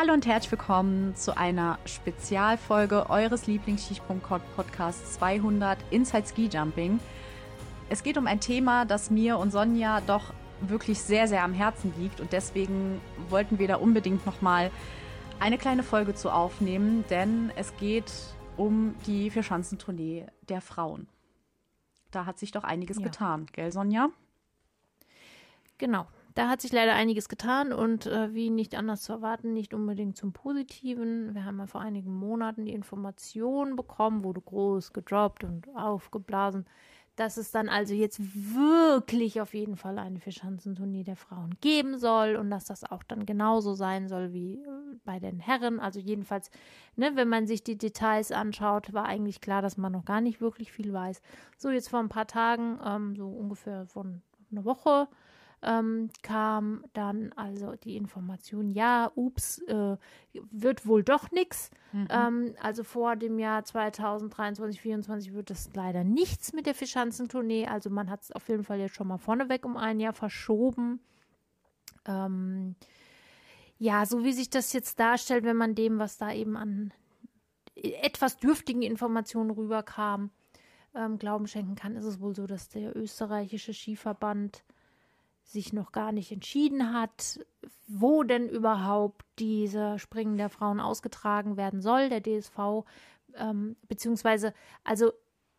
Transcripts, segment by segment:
Hallo und herzlich willkommen zu einer Spezialfolge eures Lieblings-Skisprung-Podcasts 200 Inside Ski Jumping. Es geht um ein Thema, das mir und Sonja doch wirklich sehr, sehr am Herzen liegt und deswegen wollten wir da unbedingt nochmal eine kleine Folge zu aufnehmen, denn es geht um die Vierschanzentournee der Frauen. Da hat sich doch einiges ja. getan, gell, Sonja? Genau, da hat sich leider einiges getan und äh, wie nicht anders zu erwarten, nicht unbedingt zum Positiven. Wir haben ja vor einigen Monaten die Information bekommen, wurde groß gedroppt und aufgeblasen, dass es dann also jetzt wirklich auf jeden Fall eine Vierschanzentournee der Frauen geben soll und dass das auch dann genauso sein soll wie äh, bei den Herren. Also jedenfalls, ne, wenn man sich die Details anschaut, war eigentlich klar, dass man noch gar nicht wirklich viel weiß. So jetzt vor ein paar Tagen, ähm, so ungefähr von einer Woche, ähm, kam dann also die Information, ja, ups, äh, wird wohl doch nichts. Mhm. Ähm, also vor dem Jahr 2023, 2024 wird es leider nichts mit der Fischanzentournee. Also man hat es auf jeden Fall jetzt schon mal vorneweg um ein Jahr verschoben. Ähm, ja, so wie sich das jetzt darstellt, wenn man dem, was da eben an etwas dürftigen Informationen rüberkam, ähm, Glauben schenken kann, ist es wohl so, dass der österreichische Skiverband sich noch gar nicht entschieden hat, wo denn überhaupt diese Springen der Frauen ausgetragen werden soll, der DSV, ähm, beziehungsweise, also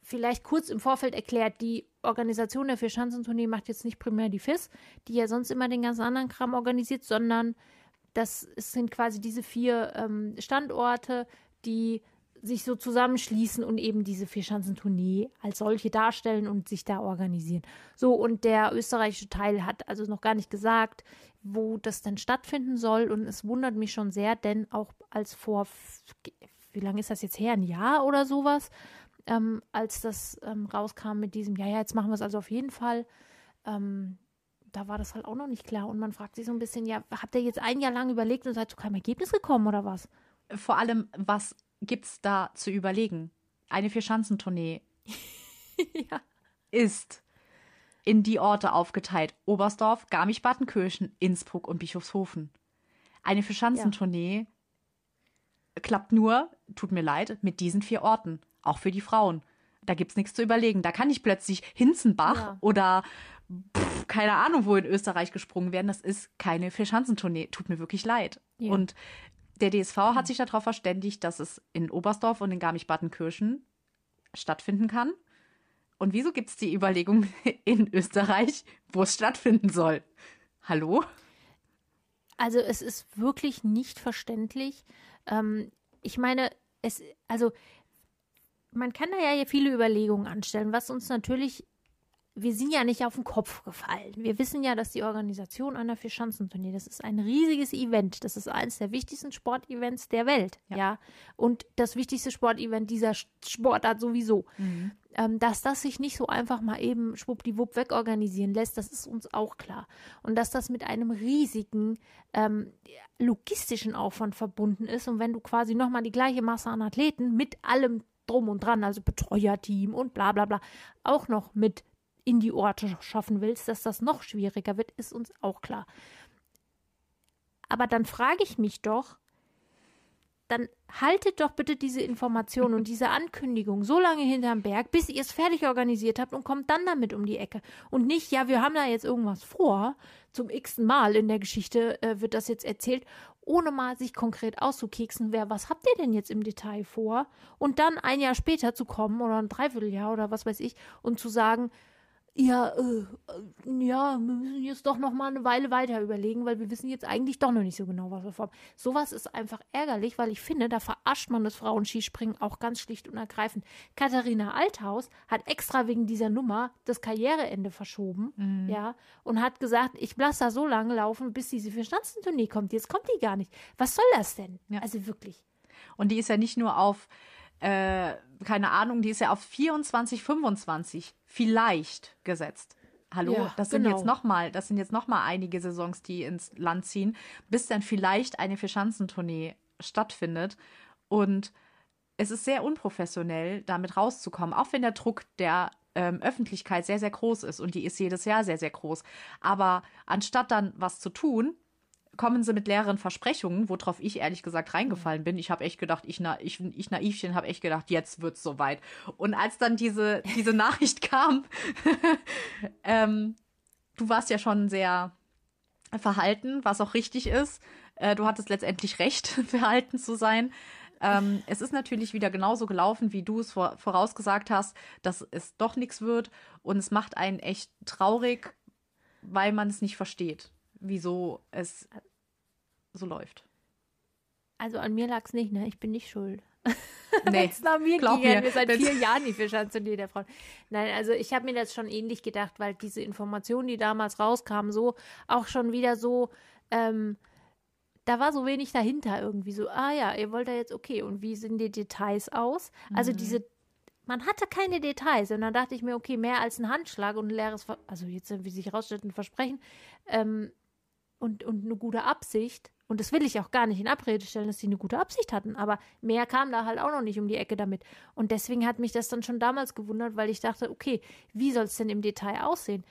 vielleicht kurz im Vorfeld erklärt, die Organisation der Vierschanzentournee macht jetzt nicht primär die FIS, die ja sonst immer den ganzen anderen Kram organisiert, sondern das sind quasi diese vier ähm, Standorte, die sich so zusammenschließen und eben diese Vierschanzentournee als solche darstellen und sich da organisieren. So, und der österreichische Teil hat also noch gar nicht gesagt, wo das denn stattfinden soll. Und es wundert mich schon sehr, denn auch als vor, wie lange ist das jetzt her, ein Jahr oder sowas, ähm, als das ähm, rauskam mit diesem, ja, ja, jetzt machen wir es also auf jeden Fall. Ähm, da war das halt auch noch nicht klar. Und man fragt sich so ein bisschen, ja, habt ihr jetzt ein Jahr lang überlegt und seid zu keinem Ergebnis gekommen oder was? Vor allem, was gibt's da zu überlegen? Eine Vierschanzentournee ja. ist in die Orte aufgeteilt. Oberstdorf, Garmisch-Partenkirchen, Innsbruck und Bischofshofen. Eine Vierschanzentournee ja. klappt nur, tut mir leid, mit diesen vier Orten. Auch für die Frauen. Da gibt's nichts zu überlegen. Da kann nicht plötzlich Hinzenbach ja. oder pff, keine Ahnung, wo in Österreich gesprungen werden. Das ist keine Vierschanzentournee. Tut mir wirklich leid. Ja. Und der DSV hat sich darauf verständigt, dass es in Oberstdorf und in Garmisch-Partenkirchen stattfinden kann. Und wieso gibt es die Überlegung in Österreich, wo es stattfinden soll? Hallo? Also es ist wirklich nicht verständlich. Ähm, ich meine, es, also man kann da ja viele Überlegungen anstellen, was uns natürlich wir sind ja nicht auf den Kopf gefallen. Wir wissen ja, dass die Organisation einer Vierschanzentournee, das ist ein riesiges Event. Das ist eines der wichtigsten Sportevents der Welt. Ja. ja? Und das wichtigste Sportevent dieser Sportart sowieso. Mhm. Ähm, dass das sich nicht so einfach mal eben schwuppdiwupp wegorganisieren lässt, das ist uns auch klar. Und dass das mit einem riesigen ähm, logistischen Aufwand verbunden ist. Und wenn du quasi nochmal die gleiche Masse an Athleten mit allem drum und dran, also Betreuerteam und bla bla bla, auch noch mit in die Orte schaffen willst, dass das noch schwieriger wird, ist uns auch klar. Aber dann frage ich mich doch, dann haltet doch bitte diese Information und diese Ankündigung so lange hinterm Berg, bis ihr es fertig organisiert habt und kommt dann damit um die Ecke. Und nicht, ja, wir haben da jetzt irgendwas vor. Zum x Mal in der Geschichte äh, wird das jetzt erzählt, ohne mal sich konkret auszukeksen, wer, was habt ihr denn jetzt im Detail vor? Und dann ein Jahr später zu kommen oder ein Dreivierteljahr oder was weiß ich und zu sagen, ja, äh, ja, wir müssen jetzt doch noch mal eine Weile weiter überlegen, weil wir wissen jetzt eigentlich doch noch nicht so genau, was wir vorhaben. Sowas ist einfach ärgerlich, weil ich finde, da verarscht man das Frauenskispringen auch ganz schlicht und ergreifend. Katharina Althaus hat extra wegen dieser Nummer das Karriereende verschoben, mhm. ja, und hat gesagt, ich lasse da so lange laufen, bis diese Vierstanzentournee kommt. Jetzt kommt die gar nicht. Was soll das denn? Ja. Also wirklich. Und die ist ja nicht nur auf äh, keine Ahnung, die ist ja auf 24, 25 vielleicht gesetzt. Hallo, ja, das sind genau. jetzt noch mal, das sind jetzt noch mal einige Saisons, die ins Land ziehen, bis dann vielleicht eine Vierschanzentournee stattfindet und es ist sehr unprofessionell, damit rauszukommen, auch wenn der Druck der ähm, Öffentlichkeit sehr, sehr groß ist und die ist jedes Jahr sehr, sehr groß. Aber anstatt dann was zu tun, kommen sie mit leeren Versprechungen, worauf ich ehrlich gesagt reingefallen bin. Ich habe echt gedacht, ich, na, ich, ich Naivchen habe echt gedacht, jetzt wird's soweit. Und als dann diese, diese Nachricht kam, ähm, du warst ja schon sehr verhalten, was auch richtig ist. Äh, du hattest letztendlich recht, verhalten zu sein. Ähm, es ist natürlich wieder genauso gelaufen, wie du es vor, vorausgesagt hast, dass es doch nichts wird. Und es macht einen echt traurig, weil man es nicht versteht, wieso es so läuft. Also an mir lag es nicht, ne? Ich bin nicht schuld. Nee, es nach mir glaub ging, mir. wir seit vier Jahren die Fischanzunier der Frauen. Nein, also ich habe mir das schon ähnlich gedacht, weil diese Informationen, die damals rauskamen, so auch schon wieder so, ähm, da war so wenig dahinter irgendwie so, ah ja, ihr wollt da jetzt, okay, und wie sehen die Details aus? Also diese, man hatte keine Details und dann dachte ich mir, okay, mehr als ein Handschlag und ein leeres, Ver also jetzt, wie sich herausstellt, ein Versprechen ähm, und, und eine gute Absicht. Und das will ich auch gar nicht in Abrede stellen, dass sie eine gute Absicht hatten. Aber mehr kam da halt auch noch nicht um die Ecke damit. Und deswegen hat mich das dann schon damals gewundert, weil ich dachte, okay, wie soll es denn im Detail aussehen?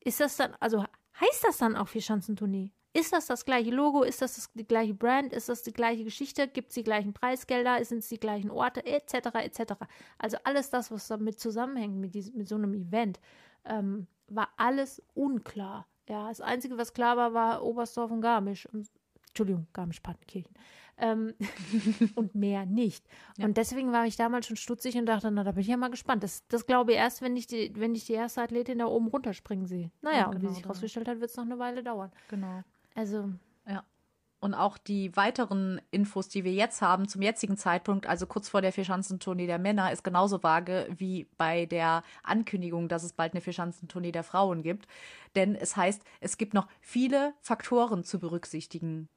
Ist das dann, also heißt das dann auch Vierschanzentournee? Ist das das gleiche Logo? Ist das, das die gleiche Brand? Ist das die gleiche Geschichte? Gibt es die gleichen Preisgelder? Sind es die gleichen Orte? Etc. etc. Also alles das, was damit zusammenhängt mit, diesem, mit so einem Event, ähm, war alles unklar. Ja, das Einzige, was klar war, war Oberstdorf und Garmisch. Und, Entschuldigung, Garmisch-Partenkirchen. Ähm, und mehr nicht. Ja. Und deswegen war ich damals schon stutzig und dachte, na, da bin ich ja mal gespannt. Das, das glaube ich erst, wenn ich, die, wenn ich die erste Athletin da oben runterspringen sehe. Naja, Ja, und wie genau, sich genau. herausgestellt hat, wird es noch eine Weile dauern. Genau. Also, Ja. Und auch die weiteren Infos, die wir jetzt haben, zum jetzigen Zeitpunkt, also kurz vor der Vierschanzentournee der Männer, ist genauso vage wie bei der Ankündigung, dass es bald eine Vierschanzentournee der Frauen gibt. Denn es heißt, es gibt noch viele Faktoren zu berücksichtigen.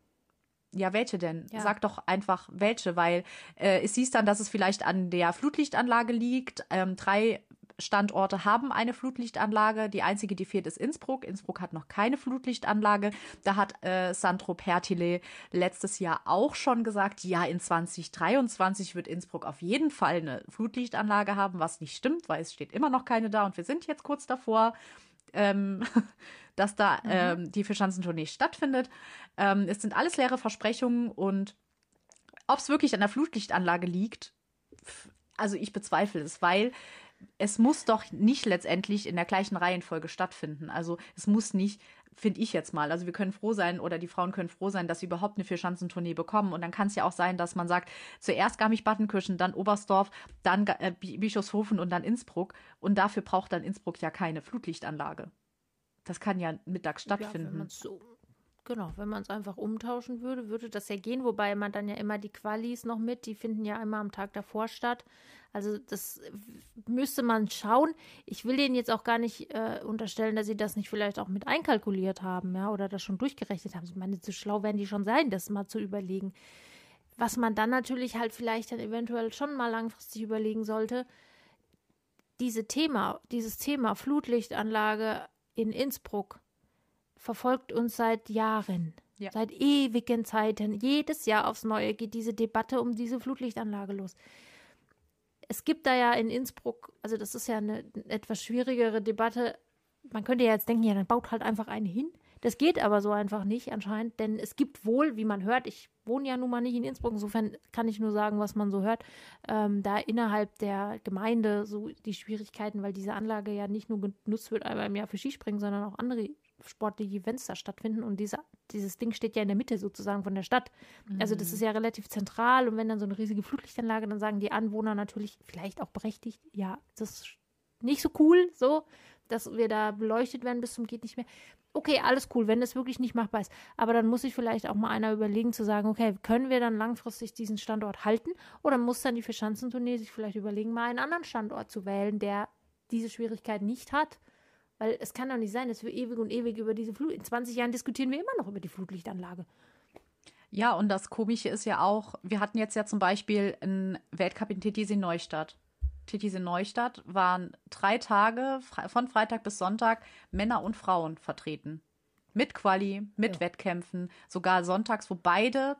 Ja, welche denn? Ja. Sag doch einfach welche, weil äh, es hieß dann, dass es vielleicht an der Flutlichtanlage liegt. Ähm, drei Standorte haben eine Flutlichtanlage. Die einzige, die fehlt, ist Innsbruck. Innsbruck hat noch keine Flutlichtanlage. Da hat äh, Sandro Pertile letztes Jahr auch schon gesagt, ja, in 2023 wird Innsbruck auf jeden Fall eine Flutlichtanlage haben, was nicht stimmt, weil es steht immer noch keine da und wir sind jetzt kurz davor. Ähm, dass da ähm, die Vierschanzentournee stattfindet. Ähm, es sind alles leere Versprechungen und ob es wirklich an der Flutlichtanlage liegt, also ich bezweifle es, weil es muss doch nicht letztendlich in der gleichen Reihenfolge stattfinden. Also es muss nicht, finde ich jetzt mal. Also wir können froh sein oder die Frauen können froh sein, dass sie überhaupt eine Vierschanzentournee bekommen. Und dann kann es ja auch sein, dass man sagt, zuerst Garmisch-Partenkirchen, dann Oberstdorf, dann äh, Bi- Bischofshofen und dann Innsbruck. Und dafür braucht dann Innsbruck ja keine Flutlichtanlage. Das kann ja mittags Ja, stattfinden. so, genau, wenn man es einfach umtauschen würde, würde das ja gehen, wobei man dann ja immer die Qualis noch mit, die finden ja immer am Tag davor statt. Also das müsste man schauen. Ich will denen jetzt auch gar nicht äh, unterstellen, dass sie das nicht vielleicht auch mit einkalkuliert haben, ja, oder das schon durchgerechnet haben. Ich meine, so schlau werden die schon sein, das mal zu überlegen. Was man dann natürlich halt vielleicht dann eventuell schon mal langfristig überlegen sollte, diese Thema, dieses Thema Flutlichtanlage in Innsbruck verfolgt uns seit Jahren. Ja. Seit ewigen Zeiten. Jedes Jahr aufs Neue geht diese Debatte um diese Flutlichtanlage los. Es gibt da ja in Innsbruck, also das ist ja eine etwas schwierigere Debatte. Man könnte ja jetzt denken, ja, dann baut halt einfach eine hin. Das geht aber so einfach nicht anscheinend, denn es gibt wohl, wie man hört, ich wohne ja nun mal nicht in Innsbruck, insofern kann ich nur sagen, was man so hört, ähm, da innerhalb der Gemeinde so die Schwierigkeiten, weil diese Anlage ja nicht nur genutzt wird einmal im Jahr für Skispringen, sondern auch andere sportliche Events da stattfinden und diese, dieses Ding steht ja in der Mitte sozusagen von der Stadt. Also das ist ja relativ zentral und wenn dann so eine riesige Flutlichtanlage, dann sagen die Anwohner natürlich vielleicht auch berechtigt, ja, das ist nicht so cool, so, dass wir da beleuchtet werden bis zum geht nicht mehr. Okay, alles cool, wenn das wirklich nicht machbar ist. Aber dann muss sich vielleicht auch mal einer überlegen zu sagen, okay, können wir dann langfristig diesen Standort halten? Oder muss dann die Verschanzentournee sich vielleicht überlegen, mal einen anderen Standort zu wählen, der diese Schwierigkeit nicht hat? Weil es kann doch nicht sein, dass wir ewig und ewig über diese Flut. In 20 Jahren diskutieren wir immer noch über die Flutlichtanlage. Ja, und das Komische ist ja auch, wir hatten jetzt ja zum Beispiel einen Weltcup in Titisee Neustadt. Titisee Neustadt waren drei Tage, von Freitag bis Sonntag, Männer und Frauen vertreten. Mit Quali, mit Ja. Wettkämpfen, sogar sonntags, wo beide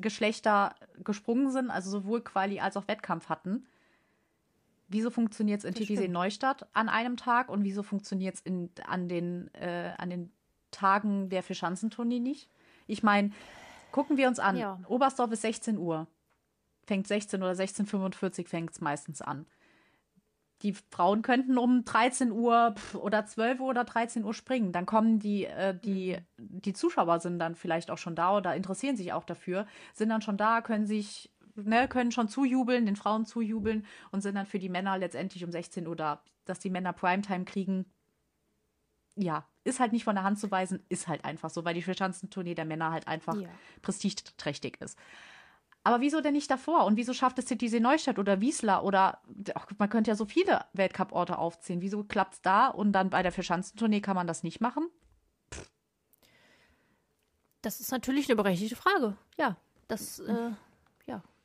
Geschlechter gesprungen sind, also sowohl Quali als auch Wettkampf hatten. Wieso funktioniert es in Titisee. Neustadt an einem Tag und wieso funktioniert es an, den, äh, an den Tagen der Vierschanzentournee nicht? Ich meine, gucken wir uns an. Ja. Oberstdorf ist 16 Uhr. Fängt 16 oder 16.45 fängt es meistens an. Die Frauen könnten um 13 Uhr oder 12 Uhr oder 13 Uhr springen. Dann kommen die, äh, die, die Zuschauer sind dann vielleicht auch schon da oder interessieren sich auch dafür, sind dann schon da, können sich ne, können schon zujubeln, den Frauen zujubeln und sind dann für die Männer letztendlich um 16 Uhr da. Dass die Männer Primetime kriegen, ja, ist halt nicht von der Hand zu weisen, ist halt einfach so, weil die Vierschanzentournee der Männer halt einfach ja. prestigeträchtig ist. Aber wieso denn nicht davor? Und wieso schafft es CTC Neustadt oder Wiesler oder ach, man könnte ja so viele Weltcup-Orte aufzählen. Wieso klappt es da und dann bei der Vierschanzentournee kann man das nicht machen? Das ist natürlich eine berechtigte Frage. Ja, das äh,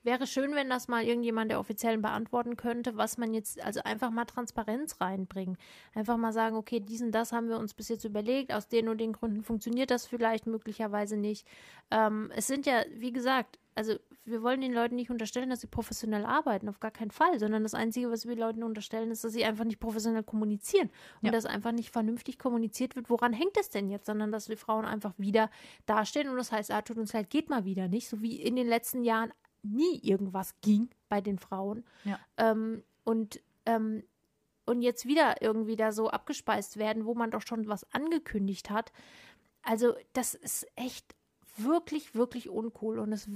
Wäre schön, wenn das mal irgendjemand der Offiziellen beantworten könnte, was man jetzt, also einfach mal Transparenz reinbringen. Einfach mal sagen, okay, diesen, das haben wir uns bis jetzt überlegt, aus den und den Gründen funktioniert das vielleicht möglicherweise nicht. Ähm, es sind ja, wie gesagt, also wir wollen den Leuten nicht unterstellen, dass sie professionell arbeiten, auf gar keinen Fall, sondern das Einzige, was wir den Leuten unterstellen, ist, dass sie einfach nicht professionell kommunizieren und ja. dass einfach nicht vernünftig kommuniziert wird, woran hängt es denn jetzt, sondern dass wir Frauen einfach wieder dastehen und das heißt, ah, tut uns leid, geht mal wieder nicht, so wie in den letzten Jahren nie irgendwas ging bei den Frauen. Ja. Ähm, und, ähm, und jetzt wieder irgendwie da so abgespeist werden, wo man doch schon was angekündigt hat. Also, das ist echt wirklich, wirklich uncool. Und es,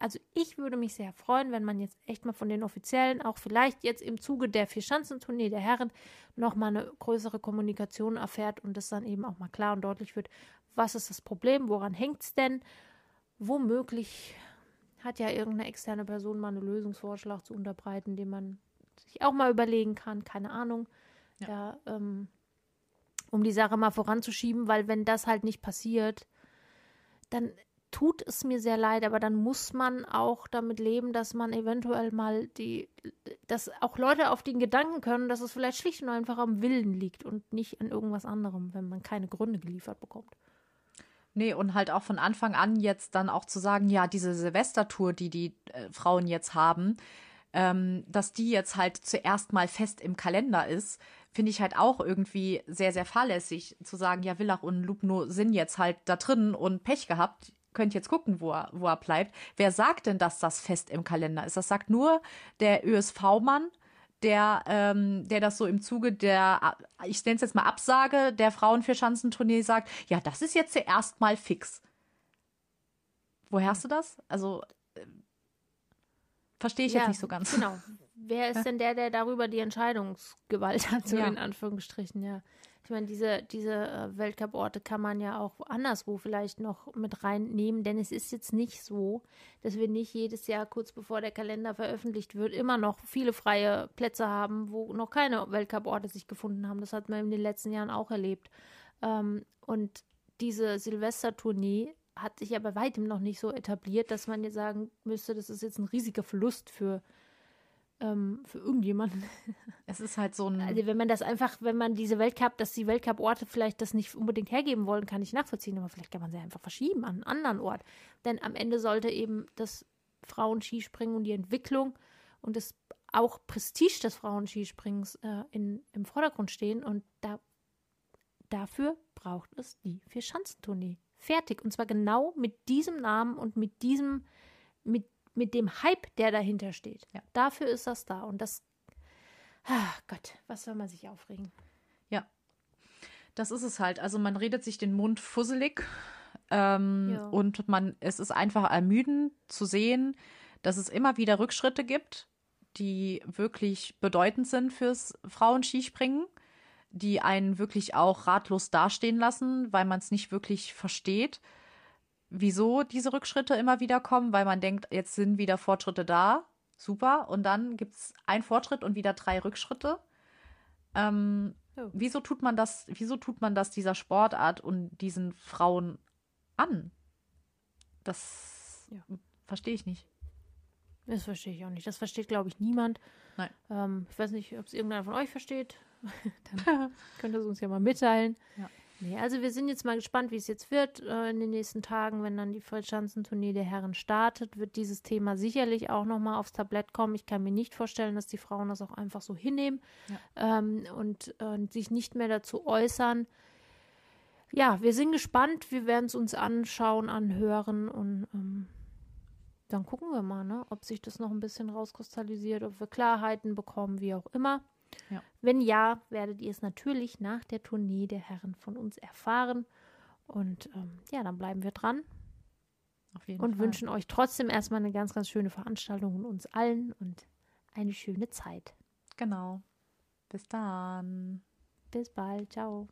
also ich würde mich sehr freuen, wenn man jetzt echt mal von den Offiziellen, auch vielleicht jetzt im Zuge der Vierschanzentournee der Herren, nochmal eine größere Kommunikation erfährt und es dann eben auch mal klar und deutlich wird, was ist das Problem, woran hängt es denn? Womöglich hat ja irgendeine externe Person mal einen Lösungsvorschlag zu unterbreiten, den man sich auch mal überlegen kann, keine Ahnung. Ja. Da, ähm, um die Sache mal voranzuschieben, weil wenn das halt nicht passiert, dann tut es mir sehr leid, aber dann muss man auch damit leben, dass man eventuell mal die, dass auch Leute auf den Gedanken können, dass es vielleicht schlicht und einfach am Willen liegt und nicht an irgendwas anderem, wenn man keine Gründe geliefert bekommt. Nee, und halt auch von Anfang an jetzt dann auch zu sagen, ja, diese Silvestertour, die die äh, Frauen jetzt haben, ähm, dass die jetzt halt zuerst mal fest im Kalender ist, finde ich halt auch irgendwie sehr, sehr fahrlässig zu sagen, ja, Villach und Lubno sind jetzt halt da drin und Pech gehabt. Könnt jetzt gucken, wo er, wo er bleibt. Wer sagt denn, dass das fest im Kalender ist? Das sagt nur der ÖSV-Mann der, ähm, der das so im Zuge der, ich nenne es jetzt mal Absage der Frauenvierschanzentournee sagt, ja, das ist jetzt zuerst mal fix. Woher hast du das? Also äh, verstehe ich ja, jetzt nicht so ganz. Genau. Wer ist denn der, der darüber die Entscheidungsgewalt hat, so ja. in Anführungsstrichen, ja. Ich meine, diese, diese äh, Weltcup-Orte kann man ja auch anderswo vielleicht noch mit reinnehmen, denn es ist jetzt nicht so, dass wir nicht jedes Jahr kurz bevor der Kalender veröffentlicht wird, immer noch viele freie Plätze haben, wo noch keine Weltcup-Orte sich gefunden haben. Das hat man in den letzten Jahren auch erlebt. Ähm, und diese Silvestertournee hat sich ja bei weitem noch nicht so etabliert, dass man jetzt sagen müsste, das ist jetzt ein riesiger Verlust für ähm, für irgendjemanden. Es ist halt so ein. Also wenn man das einfach, wenn man diese Weltcup, dass die Weltcup-Orte vielleicht das nicht unbedingt hergeben wollen, kann ich nachvollziehen, aber vielleicht kann man sie einfach verschieben an einen anderen Ort. Denn am Ende sollte eben das Frauenskispringen und die Entwicklung und das auch Prestige des Frauenskisprings äh, in, im Vordergrund stehen und da, dafür braucht es die Vier-Schanzentournee. Fertig. Und zwar genau mit diesem Namen und mit diesem, mit mit dem Hype, der dahinter steht. Ja. Dafür ist das da. Und das, ach Gott, was soll man sich aufregen? Ja, das ist es halt. Also man redet sich den Mund fusselig ähm, ja. und man, es ist einfach ermüdend zu sehen, dass es immer wieder Rückschritte gibt, die wirklich bedeutend sind fürs Frauenskispringen, die einen wirklich auch ratlos dastehen lassen, weil man es nicht wirklich versteht wieso diese Rückschritte immer wieder kommen, weil man denkt, jetzt sind wieder Fortschritte da, super, und dann gibt es einen Fortschritt und wieder drei Rückschritte. Ähm, oh. Wieso tut man das, wieso tut man das dieser Sportart und diesen Frauen an? Das ja. verstehe ich nicht. Das verstehe ich auch nicht. Das versteht, glaube ich, niemand. Nein. Ähm, ich weiß nicht, ob es irgendeiner von euch versteht. Dann könnt ihr es uns ja mal mitteilen. Ja. Nee, also wir sind jetzt mal gespannt, wie es jetzt wird äh, in den nächsten Tagen, wenn dann die Freischanzentournee der Herren startet, wird dieses Thema sicherlich auch nochmal aufs Tablett kommen. Ich kann mir nicht vorstellen, dass die Frauen das auch einfach so hinnehmen ja. ähm, und äh, sich nicht mehr dazu äußern. Ja, wir sind gespannt. Wir werden es uns anschauen, anhören und ähm, dann gucken wir mal, ne, ob sich das noch ein bisschen rauskristallisiert, ob wir Klarheiten bekommen, wie auch immer. Ja. Wenn ja, werdet ihr es natürlich nach der Tournee der Herren von uns erfahren. Und ähm, ja, dann bleiben wir dran und Fall. wünschen euch trotzdem erstmal eine ganz, ganz schöne Veranstaltung und uns allen und eine schöne Zeit. Genau. Bis dann. Bis bald. Ciao.